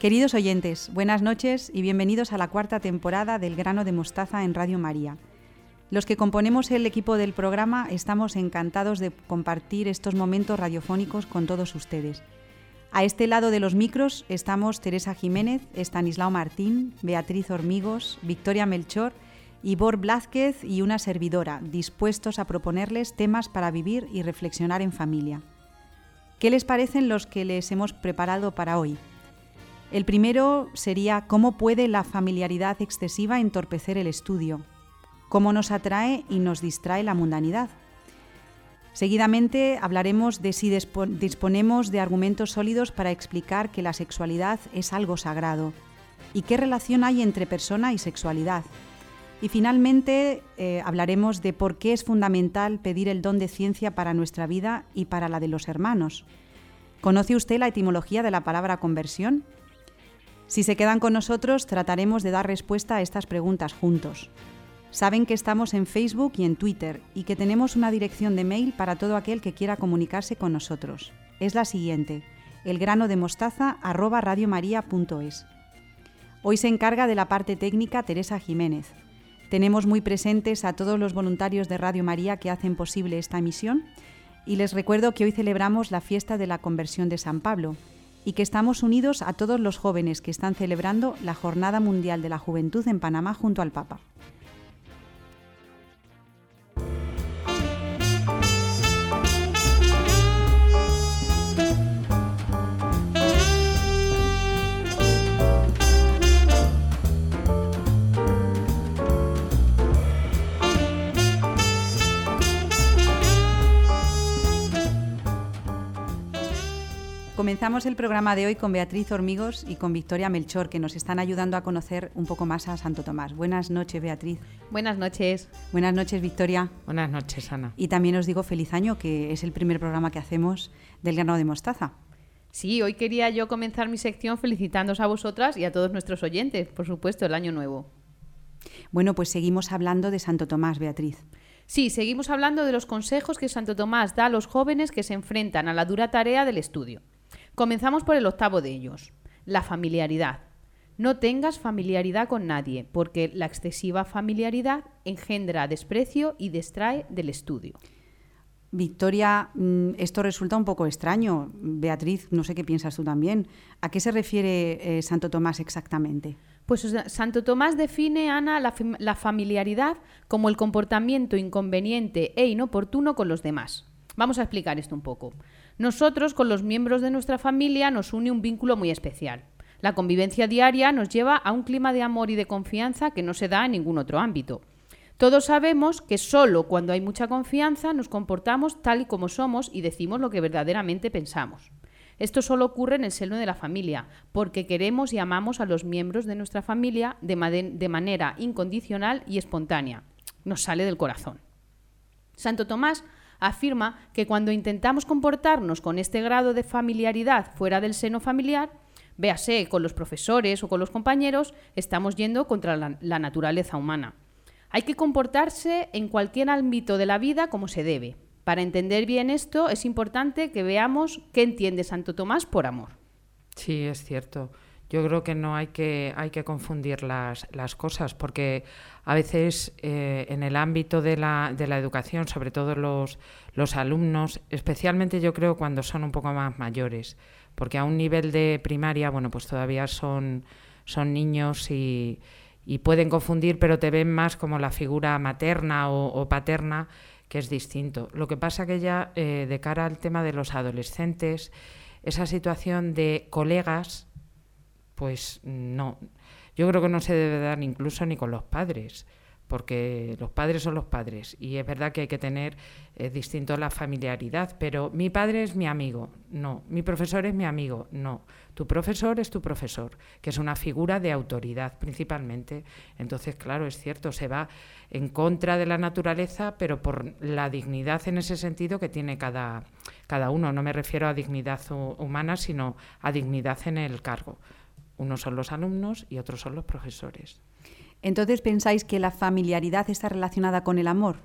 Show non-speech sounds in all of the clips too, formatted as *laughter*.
Queridos oyentes, buenas noches y bienvenidos a la cuarta temporada del Grano de Mostaza en Radio María. Los que componemos el equipo del programa estamos encantados de compartir estos momentos radiofónicos con todos ustedes. A este lado de los micros estamos Teresa Jiménez, Estanislao Martín, Beatriz Hormigos, Victoria Melchor, Ivor Blázquez y una servidora, dispuestos a proponerles temas para vivir y reflexionar en familia. ¿Qué les parecen los que les hemos preparado para hoy? El primero sería cómo puede la familiaridad excesiva entorpecer el estudio, cómo nos atrae y nos distrae la mundanidad. Seguidamente hablaremos de si disponemos de argumentos sólidos para explicar que la sexualidad es algo sagrado y qué relación hay entre persona y sexualidad. Y finalmente eh, hablaremos de por qué es fundamental pedir el don de ciencia para nuestra vida y para la de los hermanos. ¿Conoce usted la etimología de la palabra conversión? Si se quedan con nosotros, trataremos de dar respuesta a estas preguntas juntos. Saben que estamos en Facebook y en Twitter y que tenemos una dirección de mail para todo aquel que quiera comunicarse con nosotros. Es la siguiente, elgranodemostaza@radiomaria.es. Hoy se encarga de la parte técnica Teresa Jiménez. Tenemos muy presentes a todos los voluntarios de Radio María que hacen posible esta emisión y les recuerdo que hoy celebramos la fiesta de la conversión de San Pablo y que estamos unidos a todos los jóvenes que están celebrando la Jornada Mundial de la Juventud en Panamá junto al Papa. Comenzamos el programa de hoy con Beatriz Hormigos y con Victoria Melchor, que nos están ayudando a conocer un poco más a Santo Tomás. Buenas noches, Beatriz. Buenas noches. Buenas noches, Victoria. Buenas noches, Ana. Y también os digo feliz año, que es el primer programa que hacemos del grano de mostaza. Sí, hoy quería yo comenzar mi sección felicitándoos a vosotras y a todos nuestros oyentes, por supuesto, el año nuevo. Bueno, pues seguimos hablando de Santo Tomás, Beatriz. Sí, seguimos hablando de los consejos que Santo Tomás da a los jóvenes que se enfrentan a la dura tarea del estudio. Comenzamos por el octavo de ellos, la familiaridad. No tengas familiaridad con nadie, porque la excesiva familiaridad engendra desprecio y distrae del estudio. Victoria, mm, esto resulta un poco extraño. Beatriz, no sé qué piensas tú también. ¿A qué se refiere eh, Santo Tomás exactamente? Pues Santo Tomás define, Ana, la, la familiaridad como el comportamiento inconveniente e inoportuno con los demás. Vamos a explicar esto un poco. Nosotros con los miembros de nuestra familia nos une un vínculo muy especial. La convivencia diaria nos lleva a un clima de amor y de confianza que no se da en ningún otro ámbito. Todos sabemos que solo cuando hay mucha confianza nos comportamos tal y como somos y decimos lo que verdaderamente pensamos. Esto solo ocurre en el seno de la familia, porque queremos y amamos a los miembros de nuestra familia de, de manera incondicional y espontánea. Nos sale del corazón. Santo Tomás afirma que cuando intentamos comportarnos con este grado de familiaridad fuera del seno familiar, véase con los profesores o con los compañeros, estamos yendo contra la, naturaleza humana. Hay que comportarse en cualquier ámbito de la vida como se debe. Para entender bien esto es importante que veamos qué entiende Santo Tomás por amor. Sí, es cierto. Yo creo que no hay que, hay que confundir las, las cosas, porque a veces eh, en el ámbito de la, de la educación, sobre todo los, los alumnos, especialmente yo creo cuando son un poco más mayores, porque a un nivel de primaria, bueno, pues todavía son, son niños y, y pueden confundir, pero te ven más como la figura materna o, paterna, que es distinto. Lo que pasa que ya eh, de cara al tema de los adolescentes, esa situación de colegas, pues no. Yo creo que no se debe dar incluso ni con los padres, porque los padres son los padres y es verdad que hay que tener eh, distinto la familiaridad, pero mi padre es mi amigo, no, mi profesor es mi amigo, no, tu profesor es tu profesor, que es una figura de autoridad principalmente. Entonces, claro, es cierto, se va en contra de la naturaleza, pero por la dignidad en ese sentido que tiene cada, cada uno. No me refiero a dignidad humana, sino a dignidad en el cargo. Unos son los alumnos y otros son los profesores. Entonces, ¿pensáis que la familiaridad está relacionada con el amor?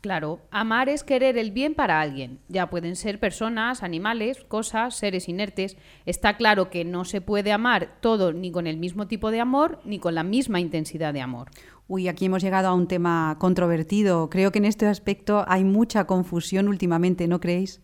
Claro, amar es querer el bien para alguien. Ya pueden ser personas, animales, cosas, seres inertes. Está claro que no se puede amar todo ni con el mismo tipo de amor ni con la misma intensidad de amor. Uy, aquí hemos llegado a un tema controvertido. Creo que en este aspecto hay mucha confusión últimamente, ¿no creéis?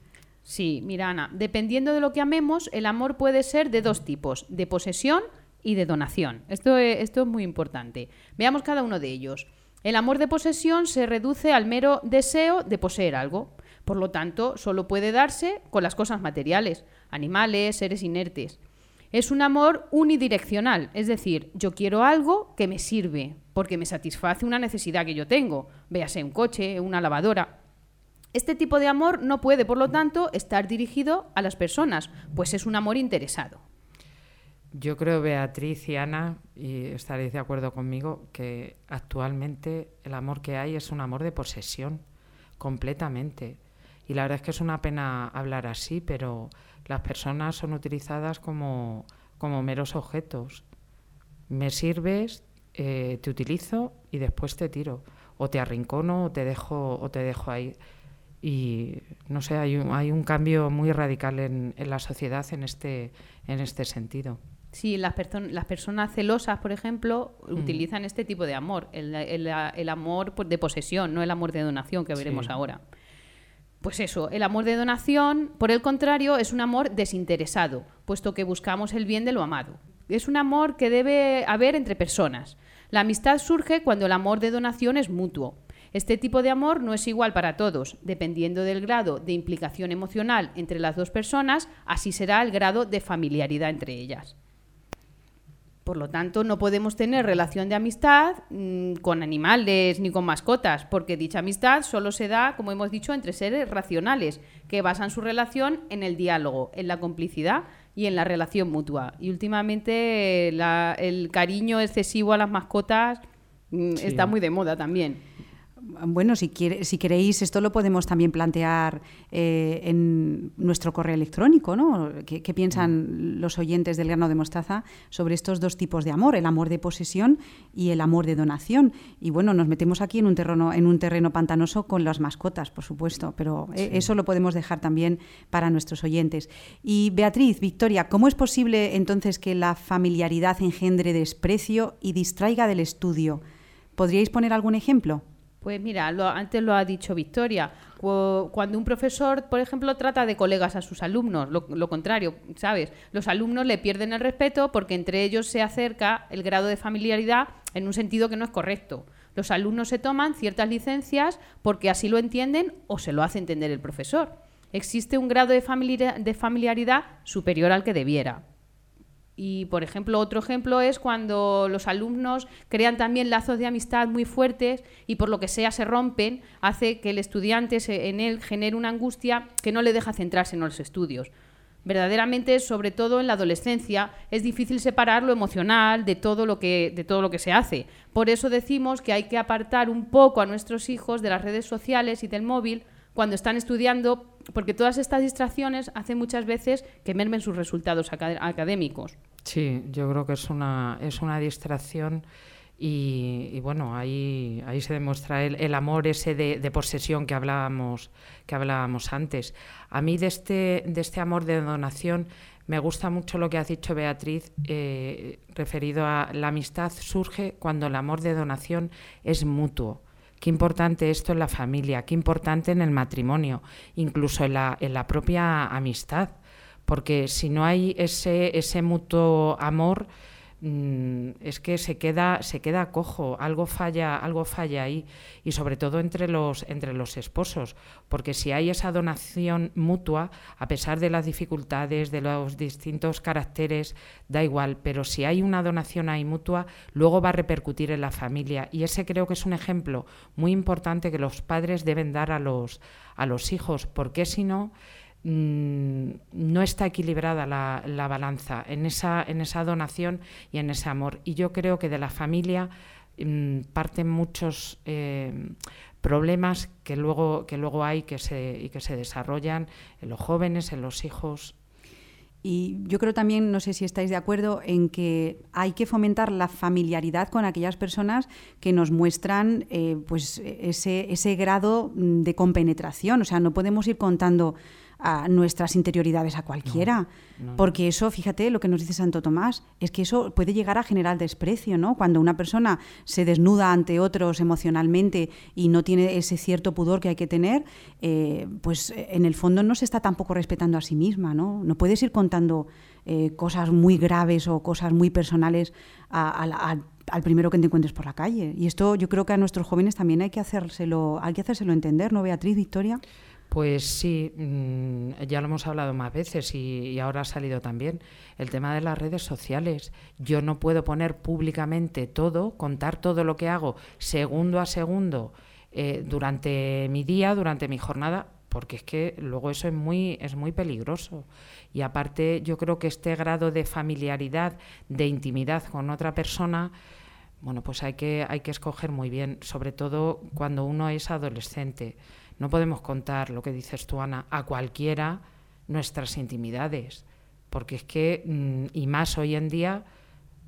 Sí, mira Ana, dependiendo de lo que amemos, el amor puede ser de dos tipos, de posesión y de donación. Esto es, esto es muy importante. Veamos cada uno de ellos. El amor de posesión se reduce al mero deseo de poseer algo. Por lo tanto, solo puede darse con las cosas materiales, animales, seres inertes. Es un amor unidireccional, es decir, yo quiero algo que me sirve, porque me satisface una necesidad que yo tengo, véase un coche, una lavadora. Este tipo de amor no puede, por lo tanto, estar dirigido a las personas, pues es un amor interesado. Yo creo, Beatriz y Ana, y estaréis de acuerdo conmigo, que actualmente el amor que hay es un amor de posesión, completamente. Y la verdad es que es una pena hablar así, pero las personas son utilizadas como, como meros objetos. Me sirves, eh, te utilizo y después te tiro. O te arrincono o te dejo, o te dejo ahí y no sé, hay un, hay un cambio muy radical en, en, la sociedad en este, en este sentido. Sí, las, las personas celosas, por ejemplo, mm. utilizan este tipo de amor, el, el, el, amor de posesión, no el amor de donación que veremos sí. ahora. Pues eso, el amor de donación, por el contrario, es un amor desinteresado, puesto que buscamos el bien de lo amado. Es un amor que debe haber entre personas. La amistad surge cuando el amor de donación es mutuo, este tipo de amor no es igual para todos. Dependiendo del grado de implicación emocional entre las dos personas, así será el grado de familiaridad entre ellas. Por lo tanto, no podemos tener relación de amistad mmm, con animales ni con mascotas, porque dicha amistad solo se da, como hemos dicho, entre seres racionales, que basan su relación en el diálogo, en la complicidad y en la relación mutua. Y últimamente la, el cariño excesivo a las mascotas mmm, sí. está muy de moda también bueno, si, quiere, si queréis, esto lo podemos también plantear eh, en nuestro correo electrónico, ¿no? ¿Qué, ¿Qué, piensan los oyentes del grano de mostaza sobre estos dos tipos de amor, el amor de posesión y el amor de donación? Y bueno, nos metemos aquí en un terreno, en un terreno pantanoso con las mascotas, por supuesto, pero eh, sí. eso lo podemos dejar también para nuestros oyentes. Y Beatriz, Victoria, ¿cómo es posible entonces que la familiaridad engendre desprecio y distraiga del estudio? ¿Podríais poner algún ejemplo? Pues mira, lo, antes lo ha dicho Victoria, cuando un profesor, por ejemplo, trata de colegas a sus alumnos, lo, contrario, ¿sabes? Los alumnos le pierden el respeto porque entre ellos se acerca el grado de familiaridad en un sentido que no es correcto. Los alumnos se toman ciertas licencias porque así lo entienden o se lo hace entender el profesor. Existe un grado de familiaridad superior al que debiera. Y, por ejemplo, otro ejemplo es cuando los alumnos crean también lazos de amistad muy fuertes y por lo que sea se rompen, hace que el estudiante se, en él genere una angustia que no le deja centrarse en los estudios. Verdaderamente, sobre todo en la adolescencia, es difícil separar lo emocional de todo lo que, de todo lo que se hace. Por eso decimos que hay que apartar un poco a nuestros hijos de las redes sociales y del móvil cuando están estudiando, porque todas estas distracciones hacen muchas veces que mermen sus resultados acad académicos. Sí, yo creo que es una, es una distracción y, bueno, ahí, ahí se demuestra el, el amor ese de, de, posesión que hablábamos, que hablábamos antes. A mí de este, de este amor de donación me gusta mucho lo que has dicho, Beatriz, eh, referido a la amistad surge cuando el amor de donación es mutuo. Qué importante esto en la familia, qué importante en el matrimonio, incluso en la, en la propia amistad, porque si no hay ese, ese mutuo amor, mmm, es que se queda, se queda cojo, algo falla, algo falla ahí, y sobre todo entre los, entre los esposos, porque si hay esa donación mutua, a pesar de las dificultades, de los distintos caracteres, da igual, pero si hay una donación ahí mutua, luego va a repercutir en la familia, y ese creo que es un ejemplo muy importante que los padres deben dar a los, a los hijos, porque si no, mmm, no está equilibrada la, la, balanza en esa, en esa donación y en ese amor. Y yo creo que de la familia mmm, parten muchos eh, problemas que luego, que luego hay que se, y que se desarrollan en los jóvenes, en los hijos. Y yo creo también, no sé si estáis de acuerdo, en que hay que fomentar la familiaridad con aquellas personas que nos muestran eh, pues ese, ese grado de compenetración. O sea, no podemos ir contando a nuestras interioridades a cualquiera. Porque eso, fíjate lo que nos dice Santo Tomás, es que eso puede llegar a generar desprecio, ¿no? Cuando una persona se desnuda ante otros emocionalmente y no tiene ese cierto pudor que hay que tener, eh, pues en el fondo no se está tampoco respetando a sí misma, ¿no? No puedes ir contando eh, cosas muy graves o cosas muy personales al primero que te encuentres por la calle. Y esto yo creo que a nuestros jóvenes también hay que hacérselo, hay que hacérselo entender, ¿no, Beatriz, Victoria? Pues sí, mm, ya lo hemos hablado más veces y, ahora ha salido también el tema de las redes sociales. Yo no puedo poner públicamente todo, contar todo lo que hago segundo a segundo eh, durante mi día, durante mi jornada, porque es que luego eso es muy, es muy peligroso. Y aparte yo creo que este grado de familiaridad, de intimidad con otra persona, bueno, pues hay que, hay que escoger muy bien, sobre todo cuando uno es adolescente. No podemos contar, lo que dices tú, Ana, a cualquiera nuestras intimidades, porque es que, mm, y más hoy en día,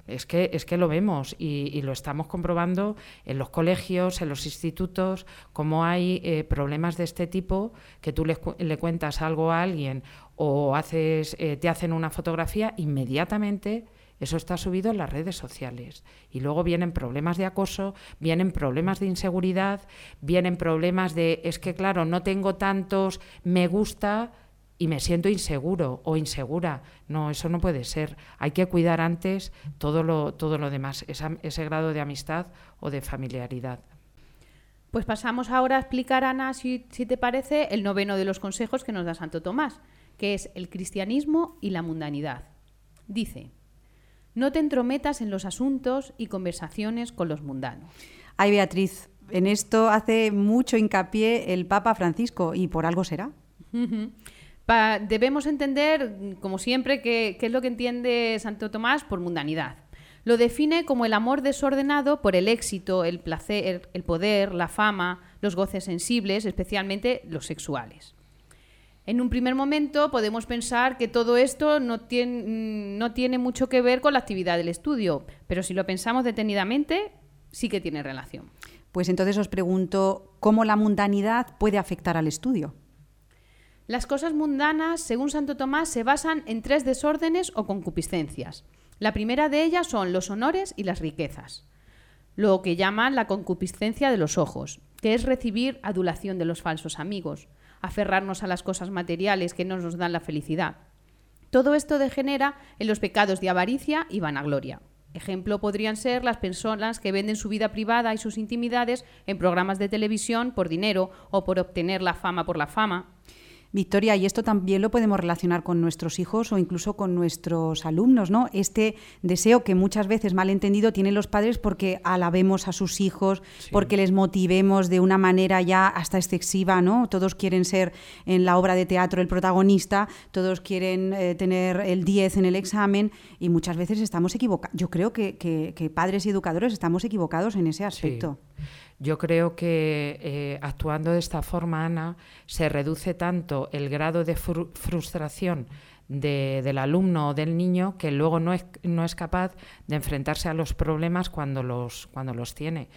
es que, es que lo vemos y, lo estamos comprobando en los colegios, en los institutos, como hay eh, problemas de este tipo que tú le, cuentas algo a alguien o haces, eh, te hacen una fotografía, inmediatamente eso está subido en las redes sociales. Y luego vienen problemas de acoso, vienen problemas de inseguridad, vienen problemas de, es que claro, no tengo tantos me gusta y me siento inseguro o insegura. No, eso no puede ser. Hay que cuidar antes todo lo, todo lo demás, ese grado de amistad o de familiaridad. Pues pasamos ahora a explicar, Ana, si, si te parece, el noveno de los consejos que nos da Santo Tomás, que es el cristianismo y la mundanidad. Dice, no te entrometas en los asuntos y conversaciones con los mundanos. Ay, Beatriz, en esto hace mucho hincapié el Papa Francisco y por algo será. debemos entender, como siempre, qué es lo que entiende Santo Tomás por mundanidad. Lo define como el amor desordenado por el éxito, el placer, el poder, la fama, los goces sensibles, especialmente los sexuales. En un primer momento podemos pensar que todo esto no tiene, no tiene mucho que ver con la actividad del estudio, pero si lo pensamos detenidamente, sí que tiene relación. Pues entonces os pregunto, ¿cómo la mundanidad puede afectar al estudio? Las cosas mundanas, según Santo Tomás, se basan en tres desórdenes o concupiscencias. La primera de ellas son los honores y las riquezas, lo que llaman la concupiscencia de los ojos, que es recibir adulación de los falsos amigos aferrarnos a las cosas materiales que no nos dan la felicidad. Todo esto degenera en los pecados de avaricia y vanagloria. Ejemplo podrían ser las personas que venden su vida privada y sus intimidades en programas de televisión por dinero o por obtener la fama por la fama. Victoria, y esto también lo podemos relacionar con nuestros hijos o incluso con nuestros alumnos, ¿no? Este deseo que muchas veces malentendido tienen los padres porque alabemos a sus hijos, porque les motivemos de una manera ya hasta excesiva, ¿no? Todos quieren ser en la obra de teatro el protagonista, todos quieren eh, tener el 10 en el examen y muchas veces estamos equivocados. Yo creo que, padres y educadores estamos equivocados en ese aspecto. Yo creo que eh, actuando de esta forma, Ana, se reduce tanto el grado de frustración del alumno o del niño que luego no es, no es capaz de enfrentarse a los problemas cuando los, cuando los tiene.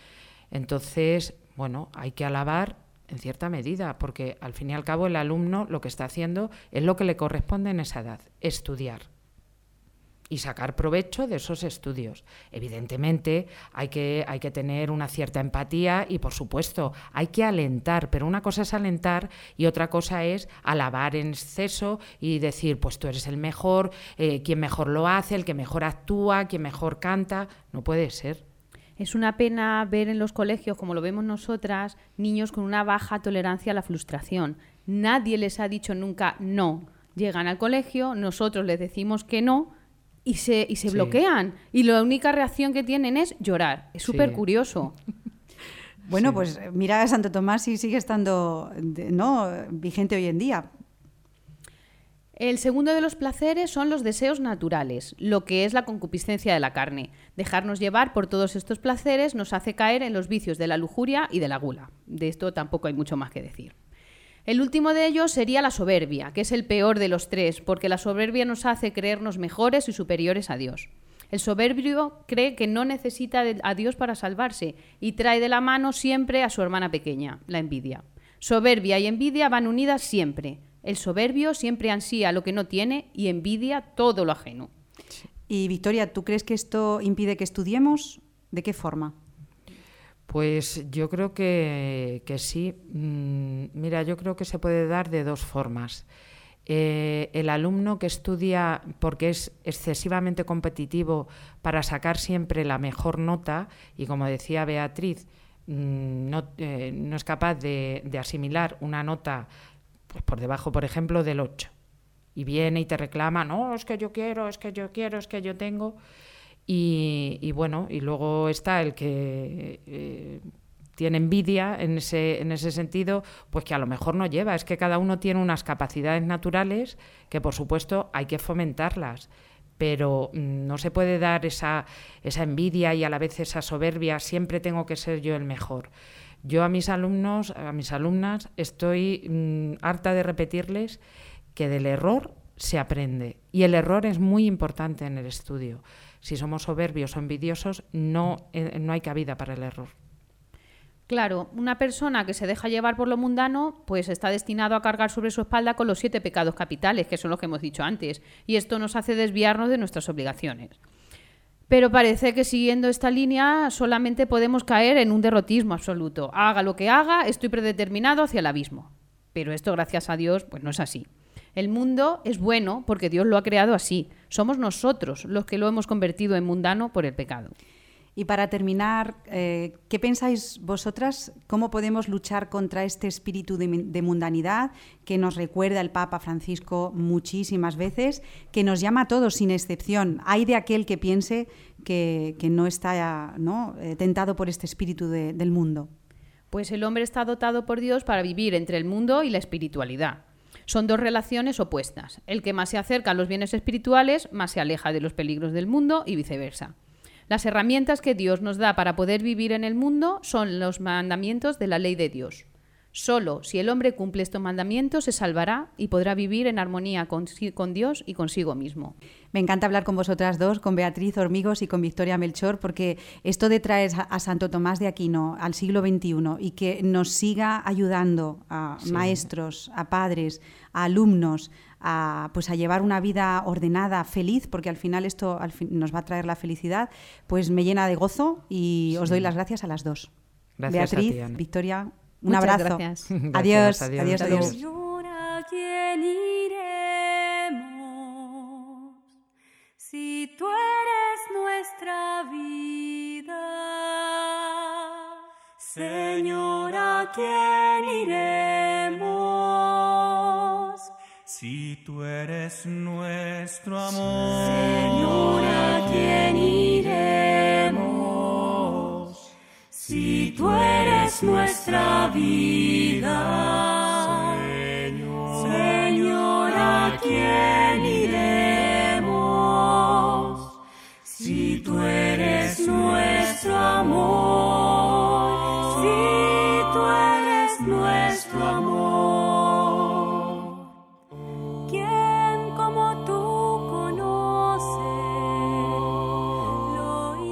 Entonces, bueno, hay que alabar en cierta medida, porque al fin y al cabo el alumno lo que está haciendo es lo que le corresponde en esa edad, estudiar y sacar provecho de esos estudios. Evidentemente hay que, hay que tener una cierta empatía y por supuesto hay que alentar, pero una cosa es alentar y otra cosa es alabar en exceso y decir pues tú eres el mejor, eh, quien mejor lo hace, el que mejor actúa, quien mejor canta, no puede ser. Es una pena ver en los colegios, como lo vemos nosotras, niños con una baja tolerancia a la frustración. Nadie les ha dicho nunca no. Llegan al colegio, nosotros les decimos que no, y se, y se bloquean. Y la única reacción que tienen es llorar. Es súper curioso. *laughs* Bueno, pues mira a Santo Tomás y sigue estando ¿no? vigente hoy en día. El segundo de los placeres son los deseos naturales, lo que es la concupiscencia de la carne. Dejarnos llevar por todos estos placeres nos hace caer en los vicios de la lujuria y de la gula. De esto tampoco hay mucho más que decir. El último de ellos sería la soberbia, que es el peor de los tres, porque la soberbia nos hace creernos mejores y superiores a Dios. El soberbio cree que no necesita a Dios para salvarse y trae de la mano siempre a su hermana pequeña, la envidia. Soberbia y envidia van unidas siempre. El soberbio siempre ansía lo que no tiene y envidia todo lo ajeno. Y Victoria, ¿tú crees que esto impide que estudiemos? ¿De qué forma? Pues yo creo que, sí. Mm, mira, yo creo que se puede dar de dos formas. Eh, el alumno que estudia porque es excesivamente competitivo para sacar siempre la mejor nota, y como decía Beatriz, mm, no, eh, no, es capaz de, asimilar una nota pues, por debajo, por ejemplo, del 8. Y viene y te reclama, no, es que yo quiero, es que yo quiero, es que yo tengo. Y, bueno, y luego está el que eh, tiene envidia en ese, en ese sentido, pues que a lo mejor no lleva. Es que cada uno tiene unas capacidades naturales que, por supuesto, hay que fomentarlas. Pero mm, no se puede dar esa, esa envidia y a la vez esa soberbia, siempre tengo que ser yo el mejor. Yo a mis alumnos, a mis alumnas, estoy mm, harta de repetirles que del error se aprende. Y el error es muy importante en el estudio si somos soberbios o envidiosos, no, eh, no hay cabida para el error. Claro, una persona que se deja llevar por lo mundano, pues está destinado a cargar sobre su espalda con los siete pecados capitales, que son los que hemos dicho antes, y esto nos hace desviarnos de nuestras obligaciones. Pero parece que siguiendo esta línea solamente podemos caer en un derrotismo absoluto. Haga lo que haga, estoy predeterminado hacia el abismo. Pero esto, gracias a Dios, pues no es así. El mundo es bueno porque Dios lo ha creado así. Somos nosotros los que lo hemos convertido en mundano por el pecado. Y para terminar, eh, ¿qué pensáis vosotras? ¿Cómo podemos luchar contra este espíritu de, mundanidad que nos recuerda el Papa Francisco muchísimas veces, que nos llama a todos sin excepción? Hay de aquel que piense que, no está ¿no? Eh, tentado por este espíritu del mundo. Pues el hombre está dotado por Dios para vivir entre el mundo y la espiritualidad. Son dos relaciones opuestas. El que más se acerca a los bienes espirituales, más se aleja de los peligros del mundo y viceversa. Las herramientas que Dios nos da para poder vivir en el mundo son los mandamientos de la ley de Dios. Solo si el hombre cumple estos mandamientos se salvará y podrá vivir en armonía con, Dios y consigo mismo. Me encanta hablar con vosotras dos, con Beatriz Hormigos y con Victoria Melchor, porque esto de traer a Santo Tomás de Aquino al siglo XXI y que nos siga ayudando a maestros, a padres, a alumnos, a, pues a llevar una vida ordenada, feliz, porque al final esto nos va a traer la felicidad, pues me llena de gozo y os doy las gracias a las dos. Gracias Beatriz, a ti, Victoria, un abrazo. *laughs* Gracias. adiós, adiós. adiós. quién iremos si tú eres nuestra vida? Señora, ¿quién iremos? Si tú eres nuestro amor. Señora, ¿quién iremos? Si tú eres nuestra vida. Señor, Señor, ¿a quién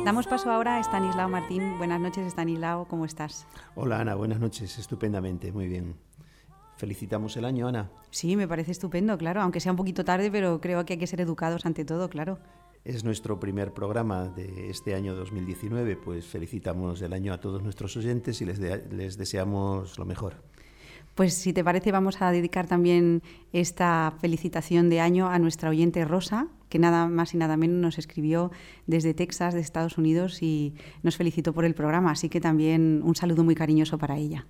Damos paso ahora a Stanislao Martín. Buenas noches, Stanislao, ¿cómo estás? Hola Ana, buenas noches, estupendamente, muy bien. ¿Felicitamos el año, Ana? Sí, me parece estupendo, claro, aunque sea un poquito tarde, pero creo que hay que ser educados ante todo, claro. Es nuestro primer programa de este año 2019, pues felicitamos el año a todos nuestros oyentes y les, les deseamos lo mejor. Pues si te parece vamos a dedicar también esta felicitación de año a nuestra oyente Rosa, que nada más y nada menos nos escribió desde Texas, de Estados Unidos, y nos felicitó por el programa. Así que también un saludo muy cariñoso para ella.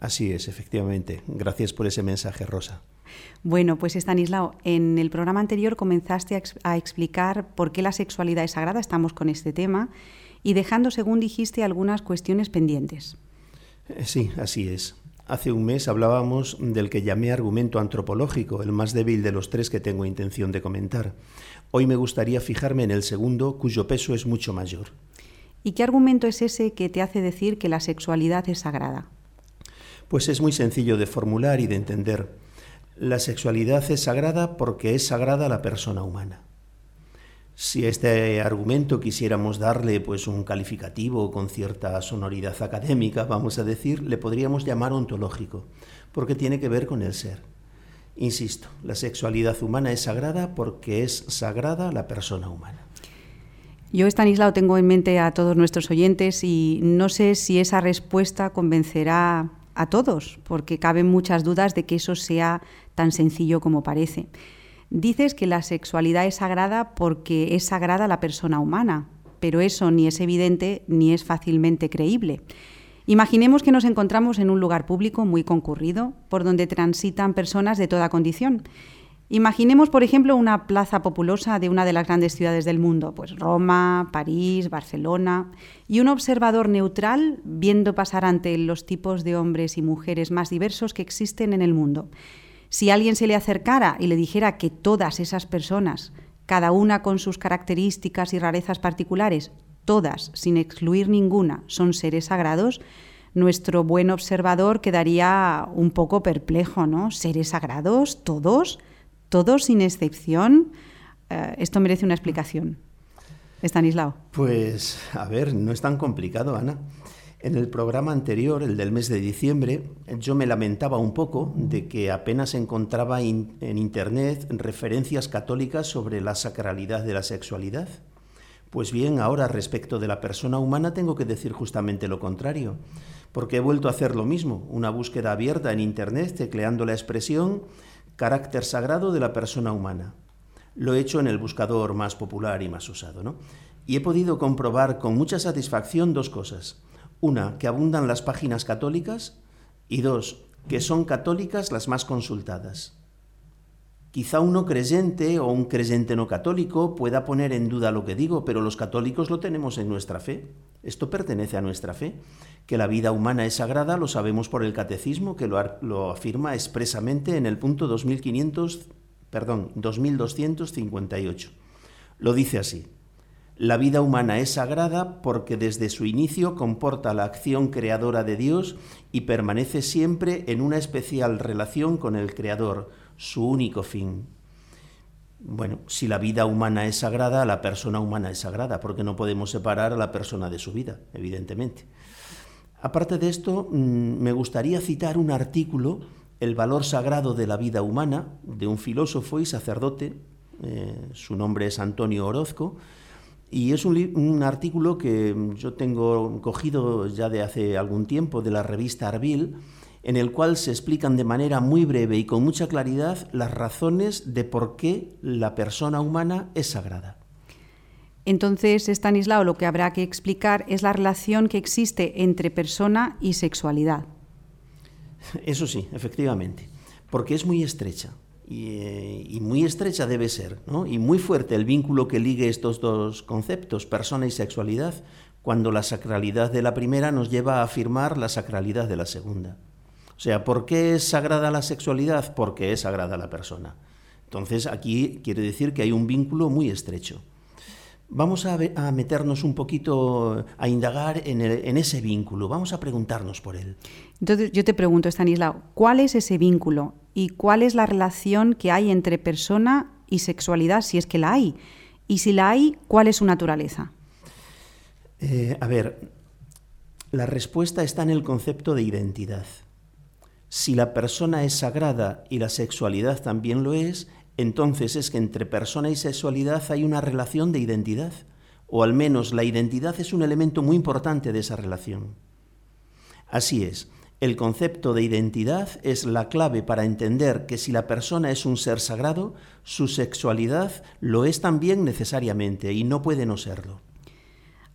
Así es, efectivamente. Gracias por ese mensaje, Rosa. Bueno, pues Estanislao, en el programa anterior comenzaste a, explicar por qué la sexualidad es sagrada, estamos con este tema, y dejando, según dijiste, algunas cuestiones pendientes. Eh, sí, así es. Hace un mes hablábamos del que llamé argumento antropológico, el más débil de los tres que tengo intención de comentar. Hoy me gustaría fijarme en el segundo, cuyo peso es mucho mayor. ¿Y qué argumento es ese que te hace decir que la sexualidad es sagrada? Pues es muy sencillo de formular y de entender. La sexualidad es sagrada porque es sagrada la persona humana. Si a este argumento quisiéramos darle pues un calificativo con cierta sonoridad académica, vamos a decir, le podríamos llamar ontológico, porque tiene que ver con el ser. Insisto, la sexualidad humana es sagrada porque es sagrada la persona humana. Yo, Estanislao, tengo en mente a todos nuestros oyentes y no sé si esa respuesta convencerá a todos, porque caben muchas dudas de que eso sea tan sencillo como parece. Dices que la sexualidad es sagrada porque es sagrada la persona humana, pero eso ni es evidente ni es fácilmente creíble. Imaginemos que nos encontramos en un lugar público muy concurrido, por donde transitan personas de toda condición. Imaginemos, por ejemplo, una plaza populosa de una de las grandes ciudades del mundo, pues Roma, París, Barcelona, y un observador neutral viendo pasar ante los tipos de hombres y mujeres más diversos que existen en el mundo. Si alguien se le acercara y le dijera que todas esas personas, cada una con sus características y rarezas particulares, todas, sin excluir ninguna, son seres sagrados, nuestro buen observador quedaría un poco perplejo, ¿no? ¿Seres sagrados? ¿Todos? ¿Todos sin excepción? Eh, esto merece una explicación. Estanislao. Pues, a ver, no es tan complicado, Ana. En el programa anterior, el del mes de diciembre, yo me lamentaba un poco de que apenas encontraba en Internet referencias católicas sobre la sacralidad de la sexualidad. Pues bien, ahora respecto de la persona humana tengo que decir justamente lo contrario, porque he vuelto a hacer lo mismo, una búsqueda abierta en Internet tecleando la expresión carácter sagrado de la persona humana. Lo he hecho en el buscador más popular y más usado, ¿no? Y he podido comprobar con mucha satisfacción dos cosas. Una, que abundan las páginas católicas y dos, que son católicas las más consultadas. Quizá un no creyente o un creyente no católico pueda poner en duda lo que digo, pero los católicos lo tenemos en nuestra fe. Esto pertenece a nuestra fe. Que la vida humana es sagrada lo sabemos por el catecismo, que lo, lo afirma expresamente en el punto 2500, perdón, 2258. Lo dice así. La vida humana es sagrada porque desde su inicio comporta la acción creadora de Dios y permanece siempre en una especial relación con el Creador, su único fin. Bueno, si la vida humana es sagrada, la persona humana es sagrada, porque no podemos separar a la persona de su vida, evidentemente. Aparte de esto, mm, me gustaría citar un artículo, El valor sagrado de la vida humana, de un filósofo y sacerdote, eh, su nombre es Antonio Orozco, y es un, artículo que yo tengo cogido ya de hace algún tiempo de la revista Arbil, en el cual se explican de manera muy breve y con mucha claridad las razones de por qué la persona humana es sagrada. Entonces, Stanislao, lo que habrá que explicar es la relación que existe entre persona y sexualidad. Eso sí, efectivamente, porque es muy estrecha. Eh, y, muy estrecha debe ser, ¿no? y muy fuerte el vínculo que ligue estos dos conceptos, persona y sexualidad, cuando la sacralidad de la primera nos lleva a afirmar la sacralidad de la segunda. O sea, ¿por qué es sagrada la sexualidad? Porque es sagrada la persona. Entonces aquí quiere decir que hay un vínculo muy estrecho. Vamos a, meternos un poquito, a indagar en, en, ese vínculo, vamos a preguntarnos por él. Entonces yo te pregunto, Stanislao, ¿cuál es ese vínculo y cuál es la relación que hay entre persona y sexualidad, si es que la hay. Y si la hay, ¿cuál es su naturaleza? Eh, a ver, la respuesta está en el concepto de identidad. Si la persona es sagrada y la sexualidad también lo es, entonces es que entre persona y sexualidad hay una relación de identidad, o al menos la identidad es un elemento muy importante de esa relación. Así es, el concepto de identidad es la clave para entender que si la persona es un ser sagrado, su sexualidad lo es también necesariamente y no puede no serlo.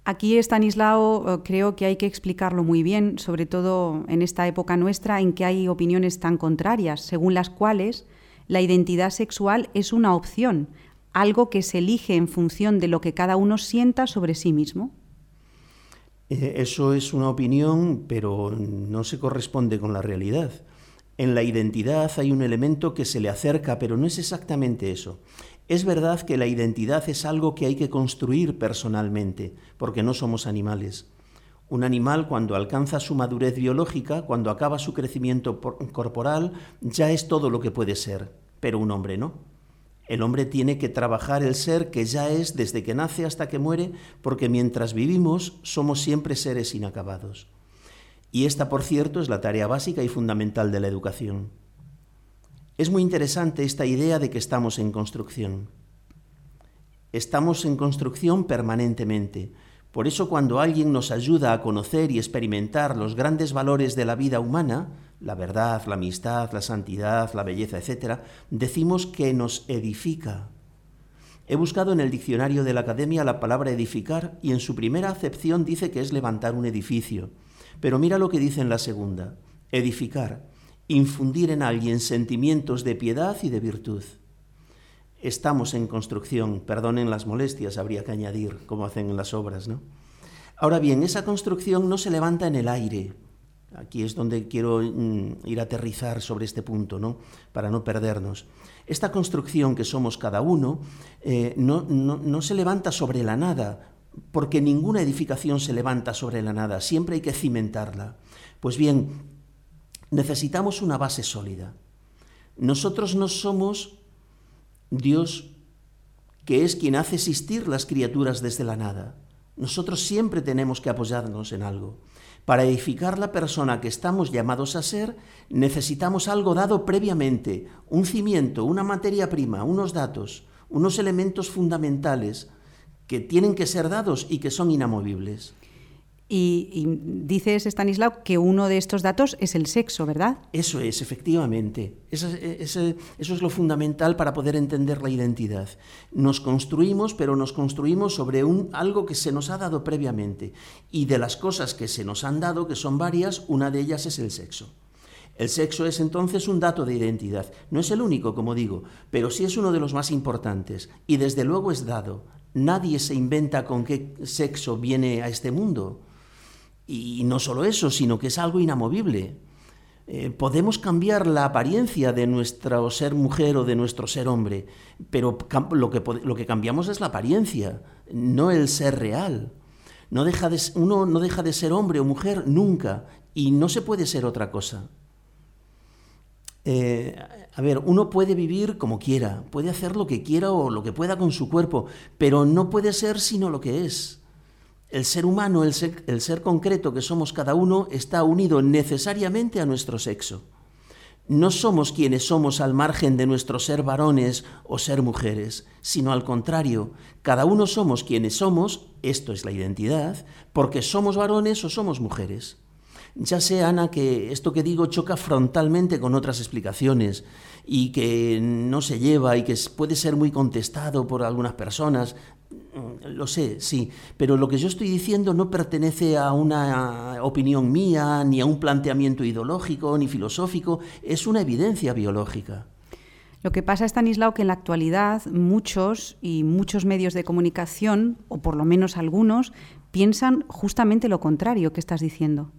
Aquí, Stanislao, eh, creo que hay que explicarlo muy bien, sobre todo en esta época nuestra en que hay opiniones tan contrarias, según las cuales la identidad sexual es una opción, algo que se elige en función de lo que cada uno sienta sobre sí mismo. Eh, eso es una opinión, pero no se corresponde con la realidad. En la identidad hay un elemento que se le acerca, pero no es exactamente eso. Es verdad que la identidad es algo que hay que construir personalmente, porque no somos animales. Un animal cuando alcanza su madurez biológica, cuando acaba su crecimiento corporal, ya es todo lo que puede ser, pero un hombre no. El hombre tiene que trabajar el ser que ya es desde que nace hasta que muere, porque mientras vivimos somos siempre seres inacabados. Y esta, por cierto, es la tarea básica y fundamental de la educación. Es muy interesante esta idea de que estamos en construcción. Estamos en construcción permanentemente. Por eso cuando alguien nos ayuda a conocer y experimentar los grandes valores de la vida humana, la verdad, la amistad, la santidad, la belleza, etc., decimos que nos edifica. He buscado en el diccionario de la Academia la palabra edificar y en su primera acepción dice que es levantar un edificio. Pero mira lo que dice en la segunda. Edificar, infundir en alguien sentimientos de piedad y de virtud. Estamos en construcción, perdonen las molestias, habría que añadir, como hacen en las obras, ¿no? Ahora bien, esa construcción no se levanta en el aire. Aquí es donde quiero mm, ir a aterrizar sobre este punto, ¿no? Para no perdernos. Esta construcción que somos cada uno eh, no, no se levanta sobre la nada, porque ninguna edificación se levanta sobre la nada, siempre hay que cimentarla. Pues bien, necesitamos una base sólida. Nosotros no somos Dios que es quien hace existir las criaturas desde la nada. Nosotros siempre tenemos que apoyarnos en algo. Para edificar la persona que estamos llamados a ser, necesitamos algo dado previamente, un cimiento, una materia prima, unos datos, unos elementos fundamentales que tienen que ser dados y que son inamovibles. Y, y, dices, Stanislao, que uno de estos datos es el sexo, ¿verdad? Eso es, efectivamente. Eso, eso, es lo fundamental para poder entender la identidad. Nos construimos, pero nos construimos sobre un, algo que se nos ha dado previamente. Y de las cosas que se nos han dado, que son varias, una de ellas es el sexo. El sexo es entonces un dato de identidad. No es el único, como digo, pero sí es uno de los más importantes. Y desde luego es dado. Nadie se inventa con qué sexo viene a este mundo. Y no solo eso, sino que es algo inamovible. Eh, podemos cambiar la apariencia de nuestro ser mujer o de nuestro ser hombre, pero lo que, lo que cambiamos es la apariencia, no el ser real. No deja de, uno no deja de ser hombre o mujer nunca y no se puede ser otra cosa. Eh, a ver, uno puede vivir como quiera, puede hacer lo que quiera o lo que pueda con su cuerpo, pero no puede ser sino lo que es. El ser humano, el ser, concreto que somos cada uno, está unido necesariamente a nuestro sexo. No somos quienes somos al margen de nuestro ser varones o ser mujeres, sino al contrario, cada uno somos quienes somos, esto es la identidad, porque somos varones o somos mujeres. Ya sé, Ana, que esto que digo choca frontalmente con otras explicaciones y que no se lleva y que puede ser muy contestado por algunas personas. Mm, lo sé, sí, pero lo que yo estoy diciendo no pertenece a una opinión mía, ni a un planteamiento ideológico, ni filosófico, es una evidencia biológica. Lo que pasa, Stanislao, que en la actualidad muchos y muchos medios de comunicación, o por lo menos algunos, piensan justamente lo contrario que estás diciendo.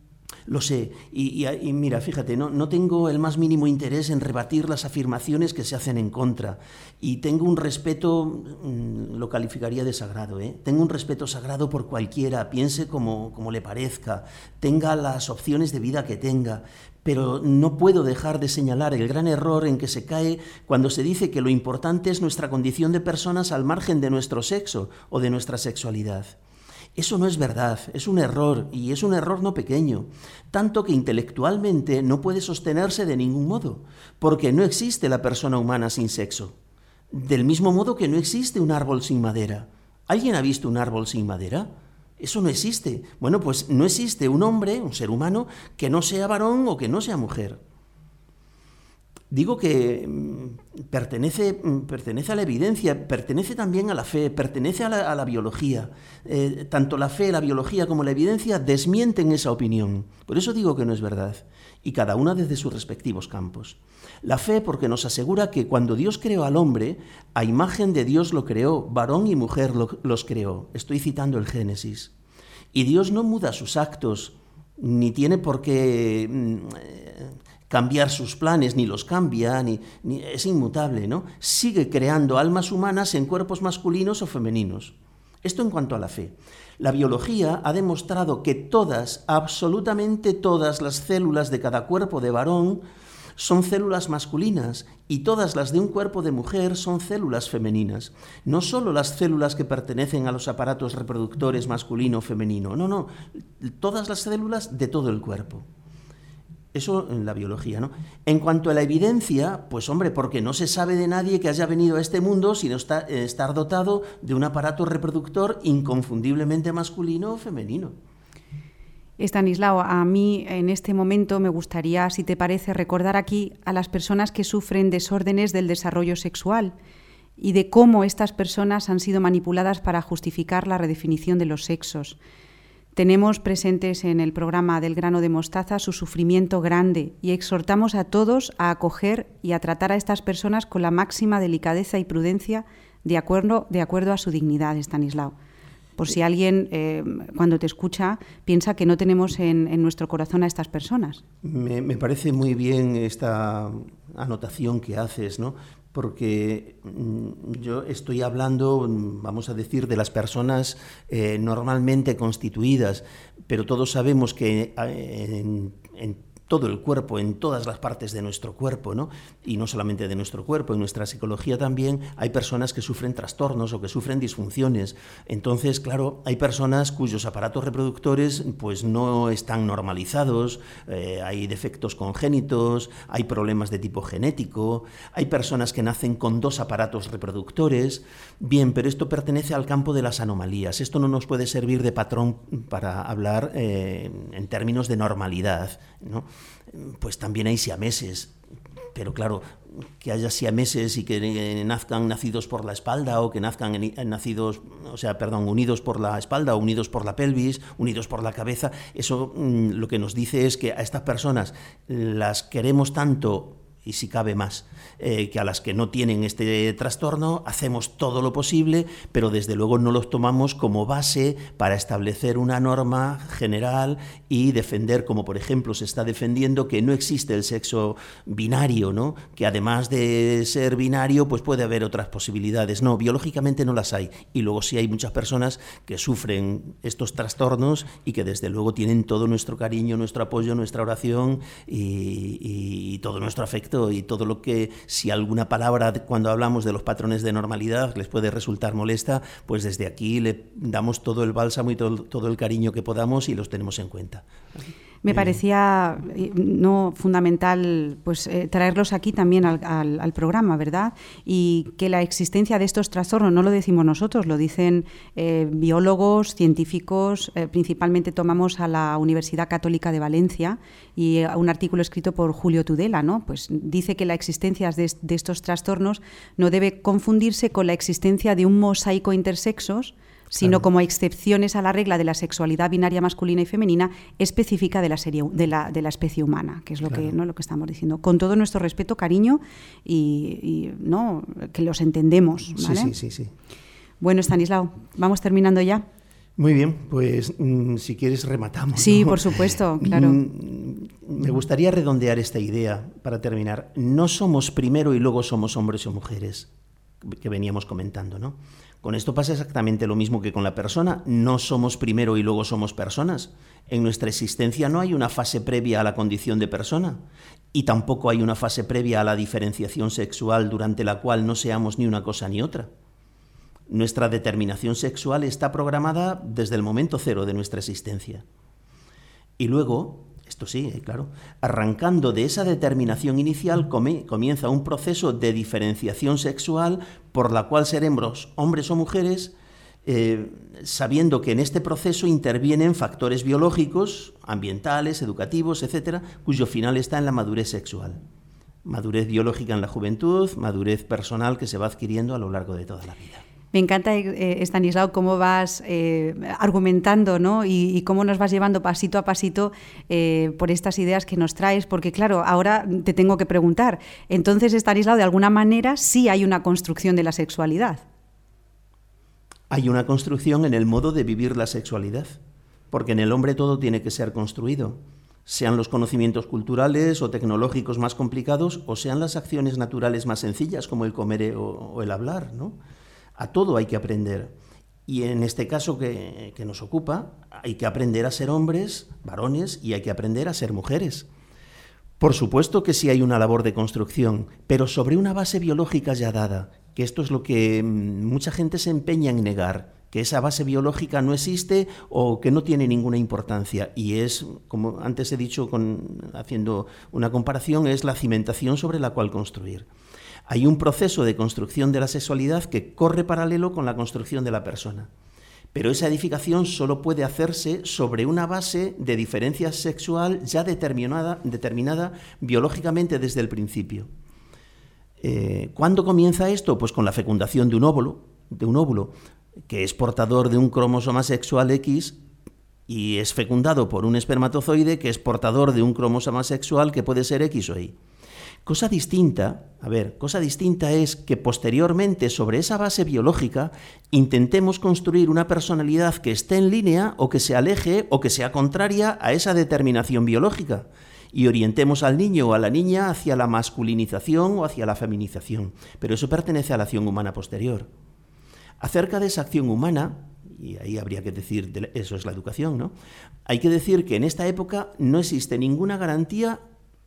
Lo sé. Y, mira, fíjate, no, no, tengo el más mínimo interés en rebatir las afirmaciones que se hacen en contra. Y tengo un respeto, mm, lo calificaría de sagrado, ¿eh? Tengo un respeto sagrado por cualquiera, piense como, como le parezca, tenga las opciones de vida que tenga. Pero no puedo dejar de señalar el gran error en que se cae cuando se dice que lo importante es nuestra condición de personas al margen de nuestro sexo o de nuestra sexualidad. Eso no es verdad, es un error, y es un error no pequeño, tanto que intelectualmente no puede sostenerse de ningún modo, porque no existe la persona humana sin sexo. Del mismo modo que no existe un árbol sin madera. ¿Alguien ha visto un árbol sin madera? Eso no existe. Bueno, pues no existe un hombre, un ser humano, que no sea varón o que no sea mujer. Digo que mm, pertenece, mm, pertenece a la evidencia, pertenece también a la fe, pertenece a la, biología. Eh, tanto la fe, la biología como la evidencia desmienten esa opinión. Por eso digo que no es verdad. Y cada una desde sus respectivos campos. La fe porque nos asegura que cuando Dios creó al hombre, a imagen de Dios lo creó, varón y mujer los creó. Estoy citando el Génesis. Y Dios no muda sus actos, ni tiene por qué... Mm, cambiar sus planes, ni los cambia, ni, es inmutable, ¿no? Sigue creando almas humanas en cuerpos masculinos o femeninos. Esto en cuanto a la fe. La biología ha demostrado que todas, absolutamente todas las células de cada cuerpo de varón son células masculinas y todas las de un cuerpo de mujer son células femeninas. No solo las células que pertenecen a los aparatos reproductores masculino o femenino, no, no, todas las células de todo el cuerpo. Eso en la biología, ¿no? En cuanto a la evidencia, pues hombre, porque no se sabe de nadie que haya venido a este mundo sino estar dotado de un aparato reproductor inconfundiblemente masculino o femenino. Estanislao, a mí en este momento me gustaría, si te parece, recordar aquí a las personas que sufren desórdenes del desarrollo sexual y de cómo estas personas han sido manipuladas para justificar la redefinición de los sexos. Tenemos presentes en el programa del grano de mostaza su sufrimiento grande y exhortamos a todos a acoger y a tratar a estas personas con la máxima delicadeza y prudencia de acuerdo, de acuerdo a su dignidad, Estanislao. Por si alguien, eh, cuando te escucha, piensa que no tenemos en, en nuestro corazón a estas personas. Me, me, parece muy bien esta anotación que haces, ¿no? Porque mm, yo estoy hablando, mm, vamos a decir, de las personas eh, normalmente constituidas, pero todos sabemos que eh, en, en todo el cuerpo, en todas las partes de nuestro cuerpo, ¿no? Y no solamente de nuestro cuerpo, en nuestra psicología también hay personas que sufren trastornos o que sufren disfunciones. Entonces, claro, hay personas cuyos aparatos reproductores pues no están normalizados, eh, hay defectos congénitos, hay problemas de tipo genético, hay personas que nacen con dos aparatos reproductores. Bien, pero esto pertenece al campo de las anomalías. Esto no nos puede servir de patrón para hablar eh, en términos de normalidad, ¿no? Pues también hay siameses. Pero claro, que haya siameses y que nazcan nacidos por la espalda o que nazcan nacidos, o sea, perdón, unidos por la espalda unidos por la pelvis, unidos por la cabeza, eso mm, lo que nos dice es que a estas personas las queremos tanto y si cabe más, eh, que a las que no tienen este trastorno hacemos todo lo posible, pero desde luego no los tomamos como base para establecer una norma general y defender, como por ejemplo se está defendiendo, que no existe el sexo binario, ¿no? que además de ser binario, pues puede haber otras posibilidades. No, biológicamente no las hay. Y luego sí hay muchas personas que sufren estos trastornos y que desde luego tienen todo nuestro cariño, nuestro apoyo, nuestra oración y, y todo nuestro afecto y todo lo que, si alguna palabra cuando hablamos de los patrones de normalidad les puede resultar molesta, pues desde aquí le damos todo el bálsamo y todo, todo el cariño que podamos y los tenemos en cuenta. Me parecía eh, no fundamental pues eh, traerlos aquí también al, al, al, programa, ¿verdad? Y que la existencia de estos trastornos no lo decimos nosotros, lo dicen eh, biólogos, científicos, eh, principalmente tomamos a la Universidad Católica de Valencia y un artículo escrito por Julio Tudela, ¿no? Pues dice que la existencia de, de estos trastornos no debe confundirse con la existencia de un mosaico intersexos sino claro. como excepciones a la regla de la sexualidad binaria masculina y femenina específica de la, serie, de la, de la especie humana, que es lo, claro. que, ¿no? lo que estamos diciendo. Con todo nuestro respeto, cariño y, y ¿no? que los entendemos. ¿vale? Sí, sí, sí, sí. Bueno, Stanislao, vamos terminando ya. Muy bien, pues mm, si quieres rematamos. Sí, ¿no? por supuesto, *laughs* claro. Mm, me gustaría redondear esta idea para terminar. No somos primero y luego somos hombres o mujeres, que veníamos comentando, ¿no? Con esto pasa exactamente lo mismo que con la persona. No somos primero y luego somos personas. En nuestra existencia no hay una fase previa a la condición de persona y tampoco hay una fase previa a la diferenciación sexual durante la cual no seamos ni una cosa ni otra. Nuestra determinación sexual está programada desde el momento cero de nuestra existencia. Y luego, esto sí, eh, claro, arrancando de esa determinación inicial comienza un proceso de diferenciación sexual por la cual seremos hombres o mujeres, eh, sabiendo que en este proceso intervienen factores biológicos, ambientales, educativos, etcétera, cuyo final está en la madurez sexual. Madurez biológica en la juventud, madurez personal que se va adquiriendo a lo largo de toda la vida. Me encanta, eh, cómo vas eh, argumentando ¿no? y, y, cómo nos vas llevando pasito a pasito eh, por estas ideas que nos traes, porque claro, ahora te tengo que preguntar, entonces, Stanislao, de alguna manera sí hay una construcción de la sexualidad. Hay una construcción en el modo de vivir la sexualidad, porque en el hombre todo tiene que ser construido, sean los conocimientos culturales o tecnológicos más complicados, o sean las acciones naturales más sencillas, como el comer o, o el hablar, ¿no? A todo hay que aprender. Y en este caso que, nos ocupa, hay que aprender a ser hombres, varones, y hay que aprender a ser mujeres. Por supuesto que sí hay una labor de construcción, pero sobre una base biológica ya dada, que esto es lo que mm, mucha gente se empeña en negar, que esa base biológica no existe o que no tiene ninguna importancia. Y es, como antes he dicho, haciendo una comparación, es la cimentación sobre la cual construir. Hay un proceso de construcción de la sexualidad que corre paralelo con la construcción de la persona. Pero esa edificación solo puede hacerse sobre una base de diferencia sexual ya determinada, determinada biológicamente desde el principio. Eh, ¿Cuándo comienza esto? Pues con la fecundación de un óvulo, de un óvulo que es portador de un cromosoma sexual X y es fecundado por un espermatozoide que es portador de un cromosoma sexual que puede ser X o Y. Cosa distinta, a ver, cosa distinta es que posteriormente sobre esa base biológica intentemos construir una personalidad que esté en línea o que se aleje o que sea contraria a esa determinación biológica y orientemos al niño o a la niña hacia la masculinización o hacia la feminización. Pero eso pertenece a la acción humana posterior. Acerca de esa acción humana, y ahí habría que decir, eso es la educación, ¿no? Hay que decir que en esta época no existe ninguna garantía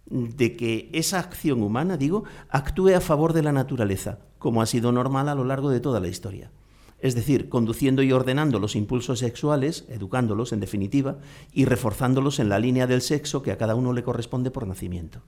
de que esa acción humana, digo, actúe a favor de la naturaleza, como ha sido normal a lo largo de toda la historia. Es decir, conduciendo y ordenando los impulsos sexuales, educándolos en definitiva, y reforzándolos en la línea del sexo que a cada uno le corresponde por nacimiento.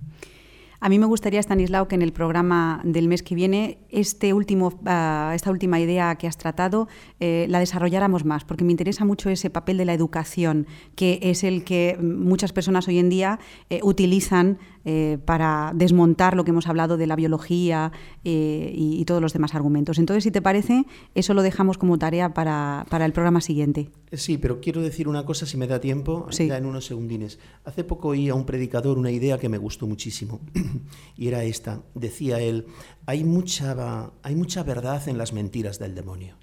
A mí me gustaría, Stanislao, que en el programa del mes que viene este último, uh, esta última idea que has tratado eh, la desarrolláramos más, porque me interesa mucho ese papel de la educación, que es el que muchas personas hoy en día eh, utilizan eh, para desmontar lo que hemos hablado de la biología eh, y, y, todos los demás argumentos. Entonces, si te parece, eso lo dejamos como tarea para, para, el programa siguiente. Sí, pero quiero decir una cosa, si me da tiempo, sí. ya en unos segundines. Hace poco oí a un predicador una idea que me gustó muchísimo, *clears throat* y era esta. Decía él, hay mucha, hay mucha verdad en las mentiras del demonio.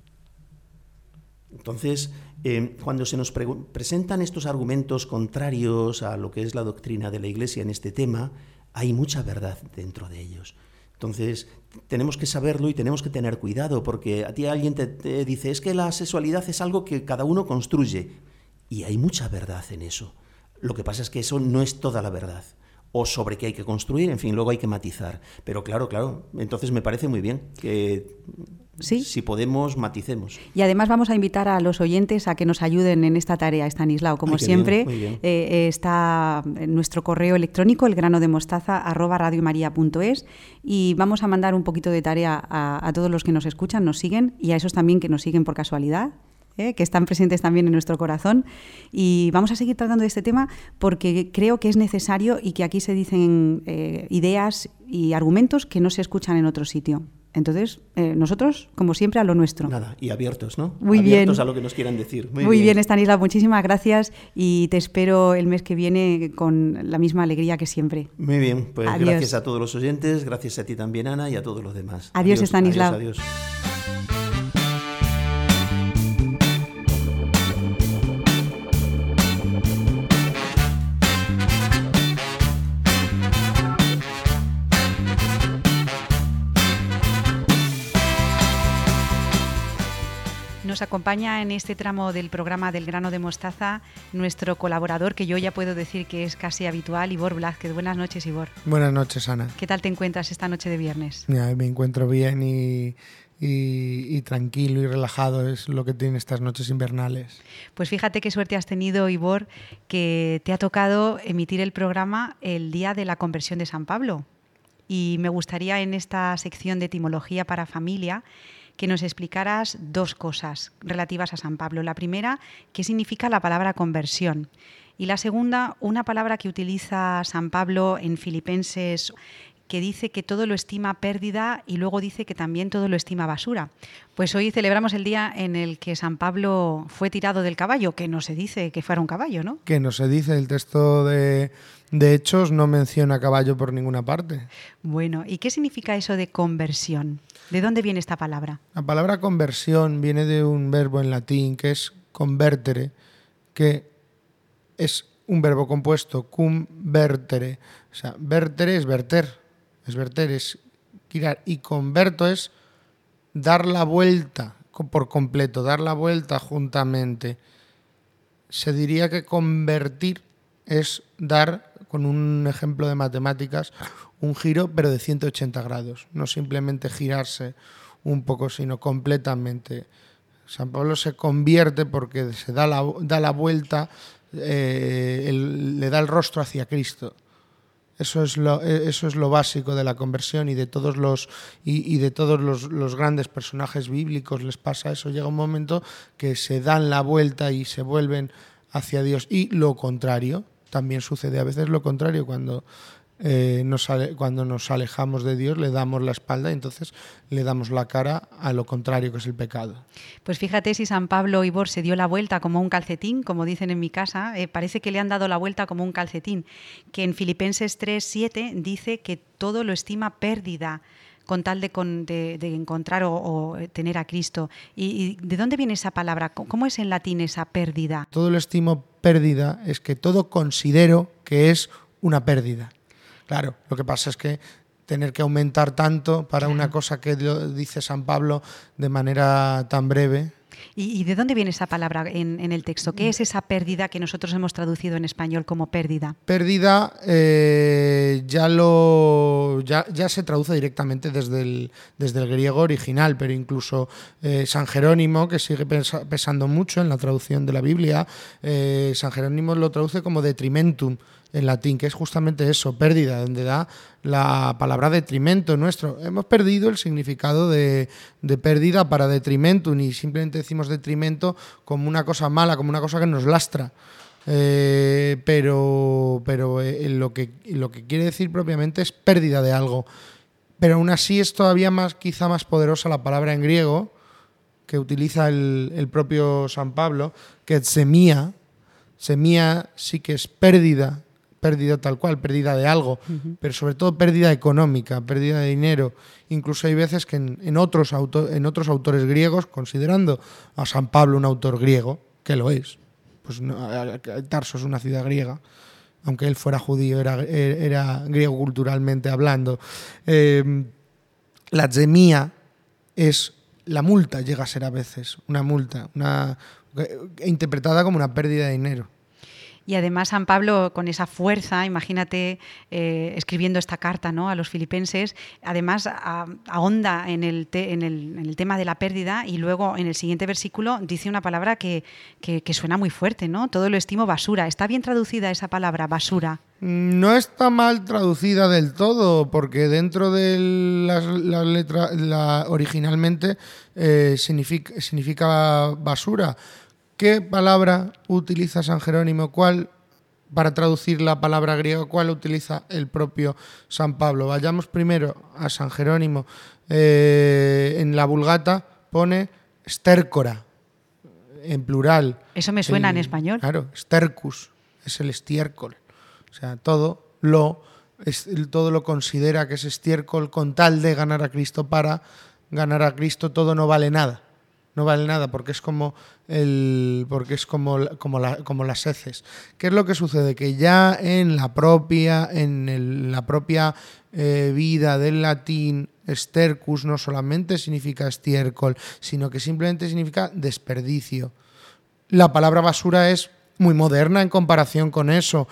Entonces, eh, cuando se nos pre presentan estos argumentos contrarios a lo que es la doctrina de la Iglesia en este tema, hay mucha verdad dentro de ellos. Entonces, tenemos que saberlo y tenemos que tener cuidado, porque a ti alguien te, te dice, es que la sexualidad es algo que cada uno construye, y hay mucha verdad en eso. Lo que pasa es que eso no es toda la verdad o sobre qué hay que construir, en fin, luego hay que matizar. Pero claro, claro, entonces me parece muy bien que ¿Sí? si podemos, maticemos. Y además vamos a invitar a los oyentes a que nos ayuden en esta tarea, Estanislao. Como Ay, siempre, bien, bien. Eh, está en nuestro correo electrónico, el grano de mostaza, arroba radiomaria.es, y vamos a mandar un poquito de tarea a, a todos los que nos escuchan, nos siguen, y a esos también que nos siguen por casualidad, ¿eh? que están presentes también en nuestro corazón. Y vamos a seguir tratando de este tema porque creo que es necesario y que aquí se dicen eh, ideas y argumentos que no se escuchan en otro sitio. Entonces, eh, nosotros, como siempre, a lo nuestro. Nada, y abiertos, ¿no? Muy abiertos bien. a lo que nos quieran decir. Muy, Muy bien, bien Estanislao, muchísimas gracias y te espero el mes que viene con la misma alegría que siempre. Muy bien, pues Adiós. gracias a todos los oyentes, gracias a ti también, Ana, y a todos los demás. Adiós, Estanislao. Adiós, adiós. Nos acompaña en este tramo del programa del grano de mostaza nuestro colaborador, que yo ya puedo decir que es casi habitual, Ivor Blázquez. Buenas noches, Ivor. Buenas noches, Ana. ¿Qué tal te encuentras esta noche de viernes? Ya, me encuentro bien y, y, y, tranquilo y relajado, es lo que tienen estas noches invernales. Pues fíjate qué suerte has tenido, Ivor, que te ha tocado emitir el programa el día de la conversión de San Pablo. Y me gustaría en esta sección de etimología para familia que nos explicaras dos cosas relativas a San Pablo. La primera, qué significa la palabra conversión. Y la segunda, una palabra que utiliza San Pablo en Filipenses que dice que todo lo estima pérdida y luego dice que también todo lo estima basura. Pues hoy celebramos el día en el que San Pablo fue tirado del caballo, que no se dice que fuera un caballo, ¿no? Que no se dice, el texto de, de Hechos no menciona caballo por ninguna parte. Bueno, ¿y qué significa eso de conversión? ¿De dónde viene esta palabra? La palabra conversión viene de un verbo en latín que es convertere, que es un verbo compuesto, cum vertere. O sea, vertere es verter, es verter, es girar. Y converto es dar la vuelta por completo, dar la vuelta juntamente, se diría que convertir es dar, con un ejemplo de matemáticas, un giro pero de 180 grados, no simplemente girarse un poco, sino completamente. San Pablo se convierte porque se da la, da la vuelta, eh, le da el rostro hacia Cristo. Eso es lo, eh, eso es lo básico de la conversión y de todos los y de todos los, los grandes personajes bíblicos les pasa eso. Llega un momento que se dan la vuelta y se vuelven hacia Dios. Y lo contrario, también sucede a veces lo contrario cuando eh, nos, cuando nos alejamos de Dios, le damos la espalda y entonces le damos la cara a lo contrario que es el pecado. Pues fíjate si San Pablo Ibor se dio la vuelta como un calcetín, como dicen en mi casa, eh, parece que le han dado la vuelta como un calcetín, que en Filipenses 3, 7 dice que todo lo estima pérdida con tal de, con- de- de encontrar o, o, tener a Cristo. ¿Y, y de dónde viene esa palabra? ¿Cómo- ¿Cómo es en latín esa pérdida? todo lo estimo pérdida es que todo considero que es una pérdida. Claro, lo que pasa es que tener que aumentar tanto para una cosa que dice San Pablo de manera tan breve. ¿Y, y de dónde viene esa palabra en, en el texto? ¿Qué es esa pérdida que nosotros hemos traducido en español como pérdida? Pérdida eh, ya lo ya, ya se traduce directamente desde el, desde el griego original, pero incluso eh, San Jerónimo, que sigue pesa- pesando mucho en la traducción de la Biblia, eh, San Jerónimo lo traduce como detrimentum en latín, que es justamente eso, pérdida, donde da la palabra detrimento nuestro. Hemos perdido el significado de, de pérdida para detrimentum y simplemente decimos detrimento como una cosa mala, como una cosa que nos lastra. Eh, pero pero eh, lo, que, lo que quiere decir propiamente es pérdida de algo. Pero aún así es todavía más, quizá más poderosa la palabra en griego que utiliza el, el propio San Pablo, que semía. Semía sí que es pérdida, pérdida tal cual, pérdida de algo, pero sobre todo pérdida económica, pérdida de dinero. Incluso hay veces que en, en otros, auto- en otros autores griegos, considerando a San Pablo un autor griego, que lo es, pues no, Tarso es una ciudad griega, aunque él fuera judío, era, era griego culturalmente hablando. Eh, la zemía es la multa, llega a ser a veces una multa, una, eh, interpretada como una pérdida de dinero. Y además San Pablo, con esa fuerza, imagínate eh, escribiendo esta carta ¿no? a los filipenses, además ahonda en el, tema de la pérdida y luego en el siguiente versículo dice una palabra que, suena muy fuerte, ¿no? Todo lo estimo basura. ¿Está bien traducida esa palabra, basura? No está mal traducida del todo, porque dentro de las, letras, originalmente eh, significa basura. ¿Qué palabra utiliza San Jerónimo? ¿Cuál, para traducir la palabra griega, cuál utiliza el propio San Pablo? Vayamos primero a San Jerónimo. Eh, en la Vulgata pone stércora, en plural. Eso me suena en español. Claro, stercus es el estiércol. O sea, todo lo, es- todo lo considera que es estiércol con tal de ganar a Cristo para ganar a Cristo todo no vale nada. No vale nada porque es como el porque es como, como, como las heces. ¿Qué es lo que sucede? Que ya en la propia en la propia eh, vida del latín stercus no solamente significa estiércol, sino que simplemente significa desperdicio la palabra basura es muy moderna en comparación con eso,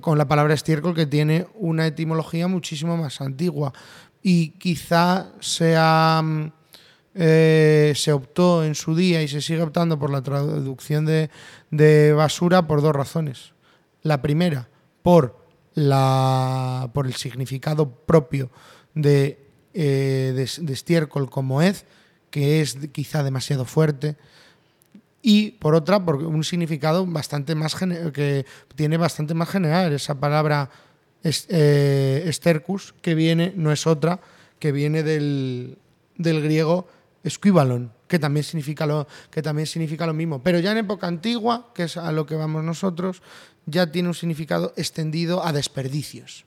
con la palabra estiércol que tiene una etimología muchísimo más antigua. Y quizá sea, mm, eh, se optó en su día y se sigue optando por la traducción de, de basura por dos razones. La primera, por, la, por el significado propio de, eh, de, estiércol como hez, que es quizá demasiado fuerte y por otra por un significado bastante más que tiene bastante más general esa palabra es- eh, estercus que viene no es otra que viene del, del griego esquivalon que también significa lo que también significa lo mismo. Pero ya en época antigua que es a lo que vamos nosotros ya tiene un significado extendido a desperdicios.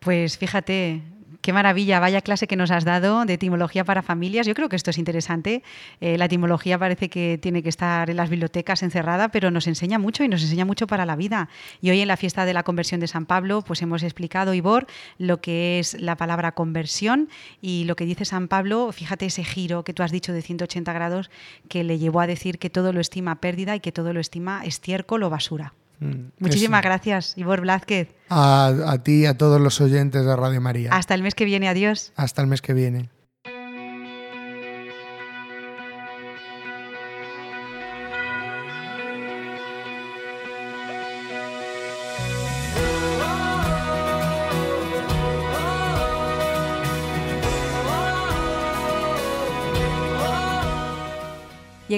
Pues fíjate, qué maravilla, vaya clase que nos has dado de etimología para familias. Yo creo que esto es interesante. Eh, la etimología parece que tiene que estar en las bibliotecas encerrada, pero nos enseña mucho y nos enseña mucho para la vida. Y hoy en la fiesta de la conversión de San Pablo, pues hemos explicado, Ivor, lo que es la palabra conversión y lo que dice San Pablo, fíjate ese giro que tú has dicho de 180 grados que le llevó a decir que todo lo estima pérdida y que todo lo estima estiércol o basura. Mm, Muchísimas eso. gracias, Ivor Blázquez. A, a ti y a todos los oyentes de Radio María. Hasta el mes que viene, adiós. Hasta el mes que viene.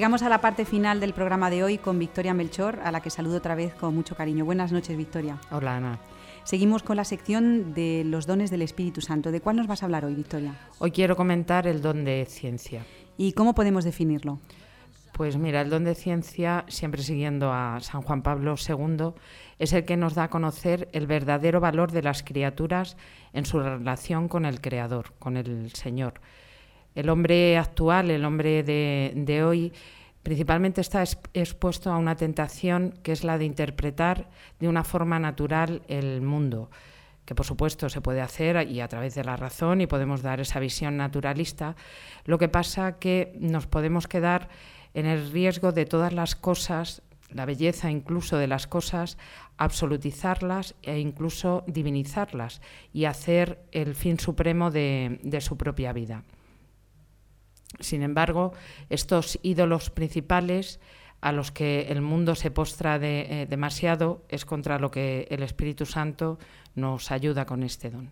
Llegamos a la parte final del programa de hoy con Victoria Melchor, a la que saludo otra vez con mucho cariño. Buenas noches, Victoria. Hola, Ana. Seguimos con la sección de los dones del Espíritu Santo. ¿De cuál nos vas a hablar hoy, Victoria? Hoy quiero comentar el don de ciencia. ¿Y cómo podemos definirlo? Pues mira, el don de ciencia, siempre siguiendo a San Juan Pablo II, es el que nos da a conocer el verdadero valor de las criaturas en su relación con el Creador, con el Señor. El hombre actual, el hombre de, hoy, principalmente está es- expuesto a una tentación que es la de interpretar de una forma natural el mundo, que por supuesto se puede hacer y a través de la razón y podemos dar esa visión naturalista. Lo que pasa que nos podemos quedar en el riesgo de todas las cosas, la belleza incluso de las cosas, absolutizarlas e incluso divinizarlas y hacer el fin supremo de su propia vida. Sin embargo, estos ídolos principales a los que el mundo se postra de- eh, demasiado es contra lo que el Espíritu Santo nos ayuda con este don.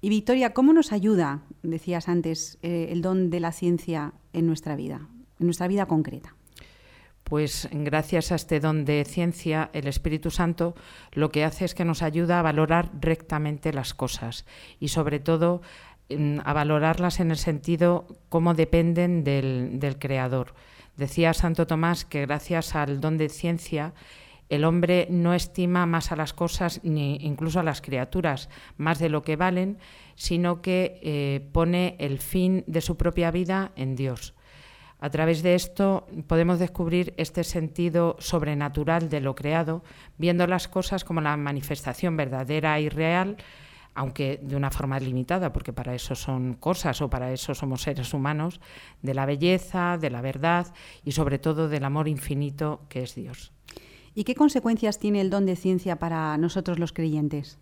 Y Victoria, ¿cómo nos ayuda, decías antes, eh, el don de la ciencia en nuestra vida, en nuestra vida concreta? Pues gracias a este don de ciencia, el Espíritu Santo lo que hace es que nos ayuda a valorar rectamente las cosas y sobre todo a valorarlas en el sentido cómo dependen del, del Creador. Decía Santo Tomás que gracias al don de ciencia el hombre no estima más a las cosas ni incluso a las criaturas más de lo que valen, sino que eh, pone el fin de su propia vida en Dios. A través de esto podemos descubrir este sentido sobrenatural de lo creado, viendo las cosas como la manifestación verdadera y real, aunque de una forma limitada, porque para eso son cosas o para eso somos seres humanos, de la belleza, de la verdad y sobre todo del amor infinito que es Dios. ¿Y qué consecuencias tiene el don de ciencia para nosotros los creyentes?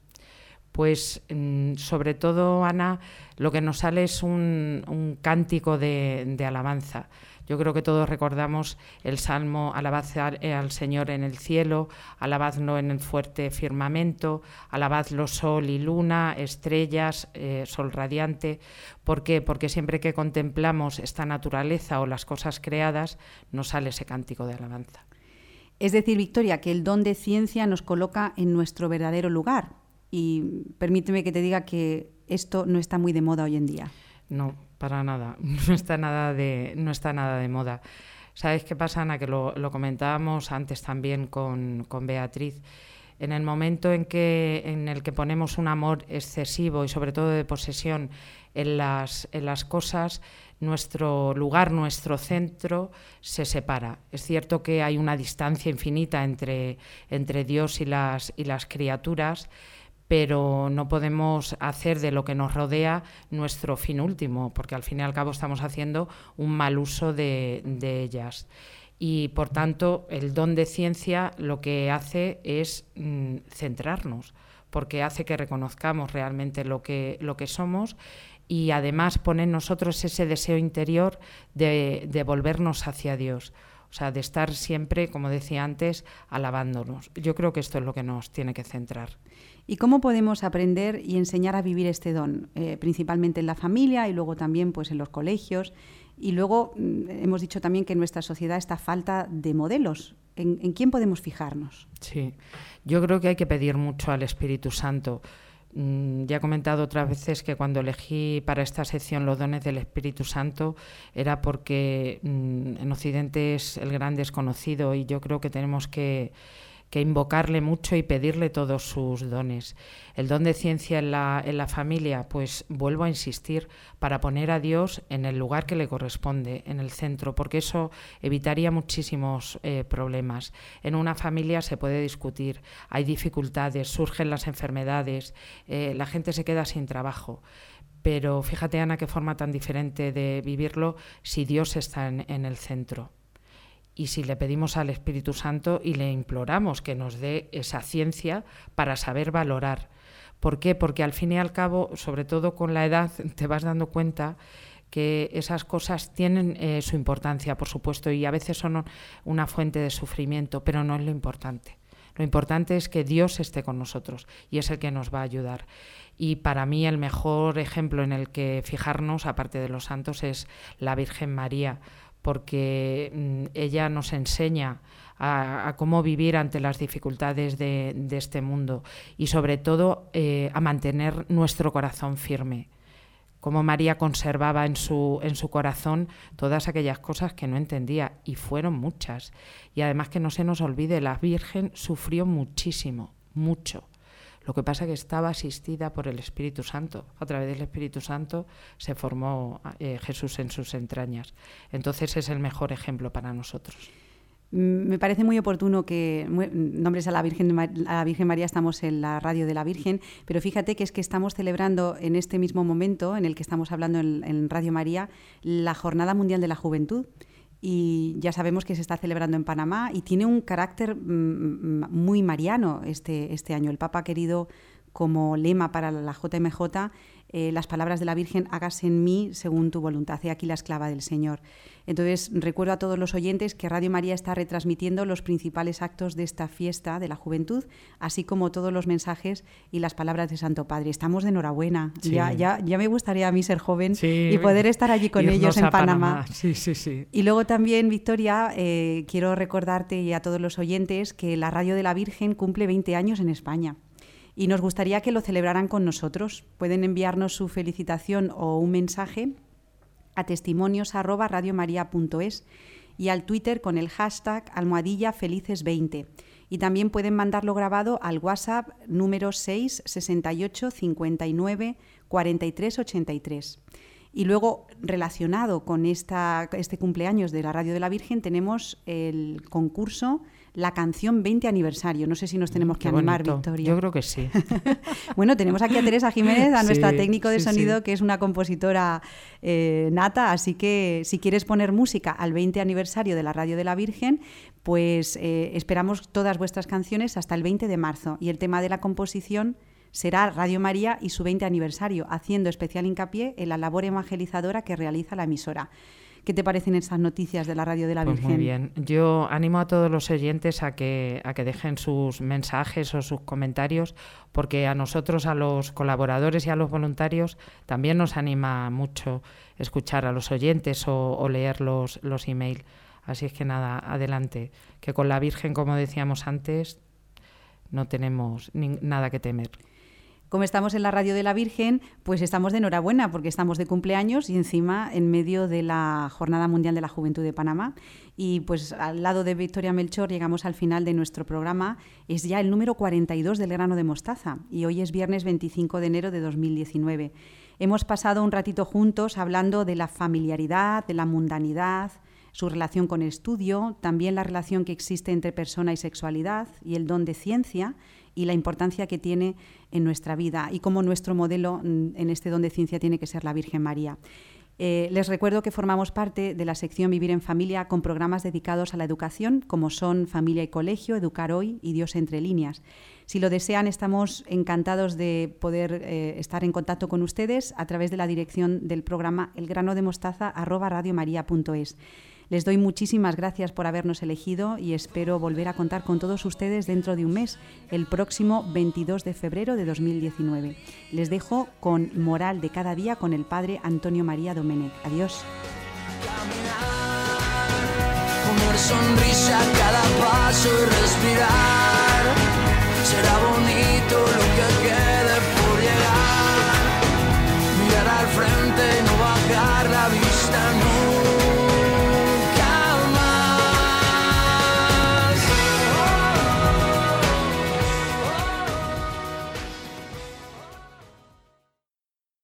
Pues mm, sobre todo, Ana, lo que nos sale es un, un cántico de, de alabanza. Yo creo que todos recordamos el salmo Alabad al, eh, al Señor en el cielo, alabadlo en el fuerte firmamento, alabadlo sol y luna, estrellas, eh, sol radiante. ¿Por qué? Porque siempre que contemplamos esta naturaleza o las cosas creadas, nos sale ese cántico de alabanza. Es decir, Victoria, que el don de ciencia nos coloca en nuestro verdadero lugar. Y permíteme que te diga que esto no está muy de moda hoy en día. No, para nada. *laughs* No está nada de, no está nada de moda. ¿Sabes qué pasa, Ana? Que lo, lo comentábamos antes también con, con Beatriz. En el momento en, que, en el que ponemos un amor excesivo y sobre todo de posesión en las, en las cosas, nuestro lugar, nuestro centro se separa. Es cierto que hay una distancia infinita entre, entre Dios y las, y las criaturas, pero no podemos hacer de lo que nos rodea nuestro fin último, porque al fin y al cabo estamos haciendo un mal uso de, de ellas. Y por tanto, el don de ciencia lo que hace es mm, centrarnos, porque hace que reconozcamos realmente lo que, lo que somos y además pone en nosotros ese deseo interior de, de volvernos hacia Dios. O sea, de estar siempre, como decía antes, alabándonos. Yo creo que esto es lo que nos tiene que centrar. ¿Y cómo podemos aprender y enseñar a vivir este don? Eh, principalmente en la familia y luego también pues, en los colegios. Y luego mm, hemos dicho también que en nuestra sociedad está falta de modelos. ¿En, quién podemos fijarnos? Sí, yo creo que hay que pedir mucho al Espíritu Santo. Mm, Ya he comentado otras veces que cuando elegí para esta sección los dones del Espíritu Santo era porque mm, en Occidente es el gran desconocido y yo creo que tenemos que, que invocarle mucho y pedirle todos sus dones. El don de ciencia en la, en la familia, pues vuelvo a insistir, para poner a Dios en el lugar que le corresponde, en el centro, porque eso evitaría muchísimos eh, problemas. En una familia se puede discutir, hay dificultades, surgen las enfermedades, eh, la gente se queda sin trabajo pero fíjate Ana qué forma tan diferente de vivirlo si Dios está en, el centro. Y si le pedimos al Espíritu Santo y le imploramos que nos dé esa ciencia para saber valorar. ¿Por qué? Porque al fin y al cabo, sobre todo con la edad, *laughs* te vas dando cuenta que esas cosas tienen eh, su importancia, por supuesto, y a veces son una fuente de sufrimiento, pero no es lo importante. Lo importante es que Dios esté con nosotros y es el que nos va a ayudar. Y para mí el mejor ejemplo en el que fijarnos, aparte de los santos, es la Virgen María, porque mm, ella nos enseña a, cómo vivir ante las dificultades de, este mundo y sobre todo eh, a mantener nuestro corazón firme cómo María conservaba en su, en su corazón todas aquellas cosas que no entendía, y fueron muchas. Y además que no se nos olvide, la Virgen sufrió muchísimo, mucho. Lo que pasa es que estaba asistida por el Espíritu Santo. A través del Espíritu Santo se formó eh, Jesús en sus entrañas. Entonces es el mejor ejemplo para nosotros. Mm, me parece muy oportuno que nombres a la, Virgen, a la Virgen María, estamos en la radio de la Virgen, pero fíjate que es que estamos celebrando en este mismo momento en el que estamos hablando en Radio María la Jornada Mundial de la Juventud y ya sabemos que se está celebrando en Panamá y tiene un carácter mm, mm, muy mariano este, este año. El Papa ha querido como lema para la JMJ eh, las palabras de la Virgen, hágase en mí según tu voluntad. He aquí la esclava del Señor. Entonces, recuerdo a todos los oyentes que Radio María está retransmitiendo los principales actos de esta fiesta de la juventud, así como todos los mensajes y las palabras de Santo Padre. Estamos de enhorabuena. Ya, ya, ya me gustaría a mí ser joven y poder estar allí con ellos en Panamá. Sí, sí, sí. Y luego también, Victoria, eh, quiero recordarte y a todos los oyentes que la Radio de la Virgen cumple 20 años en España y nos gustaría que lo celebraran con nosotros. Pueden enviarnos su felicitación o un mensaje a testimonios y al Twitter con el hashtag almohadilla felices20. Y también pueden mandarlo grabado al WhatsApp número 6 68 59 43 83. Y luego, relacionado con esta, este cumpleaños de la Radio de la Virgen, tenemos el concurso la canción 20 aniversario. No sé si nos tenemos que animar, Victoria. Yo creo que sí. *laughs* bueno, tenemos aquí a Teresa Jiménez, a nuestra técnico de sonido, que es una compositora eh, nata, así que si quieres poner música al 20 aniversario de la Radio de la Virgen, pues eh, esperamos todas vuestras canciones hasta el 20 de marzo. Y el tema de la composición será Radio María y su 20 aniversario, haciendo especial hincapié en la labor evangelizadora que realiza la emisora. ¿Qué te parecen esas noticias de la radio de la pues Virgen? Muy bien. Yo animo a todos los oyentes a que, a que dejen sus mensajes o sus comentarios, porque a nosotros, a los colaboradores y a los voluntarios, también nos anima mucho escuchar a los oyentes o, leer los, los emails. Así es que nada, adelante. Que con la Virgen, como decíamos antes, no tenemos nada que temer como estamos en la radio de la Virgen, pues estamos de enhorabuena porque estamos de cumpleaños y encima en medio de la Jornada Mundial de la Juventud de Panamá. Y pues al lado de Victoria Melchor llegamos al final de nuestro programa. Es ya el número 42 del grano de mostaza y hoy es viernes 25 de enero de 2019. Hemos pasado un ratito juntos hablando de la familiaridad, de la mundanidad, su relación con el estudio, también la relación que existe entre persona y sexualidad y el don de ciencia y la importancia que tiene en nuestra vida y cómo nuestro modelo mm, en este don de ciencia tiene que ser la Virgen María. Eh, les recuerdo que formamos parte de la sección Vivir en Familia con programas dedicados a la educación, como son Familia y Colegio, Educar Hoy y Dios entre líneas. Si lo desean, estamos encantados de poder eh, estar en contacto con ustedes a través de la dirección del programa elgranodemostaza.radiomaria.es. Les doy muchísimas gracias por habernos elegido y espero volver a contar con todos ustedes dentro de un mes, el próximo 22 de febrero de 2019. Les dejo con Moral de cada día con el padre Antonio María Domenech. Adiós.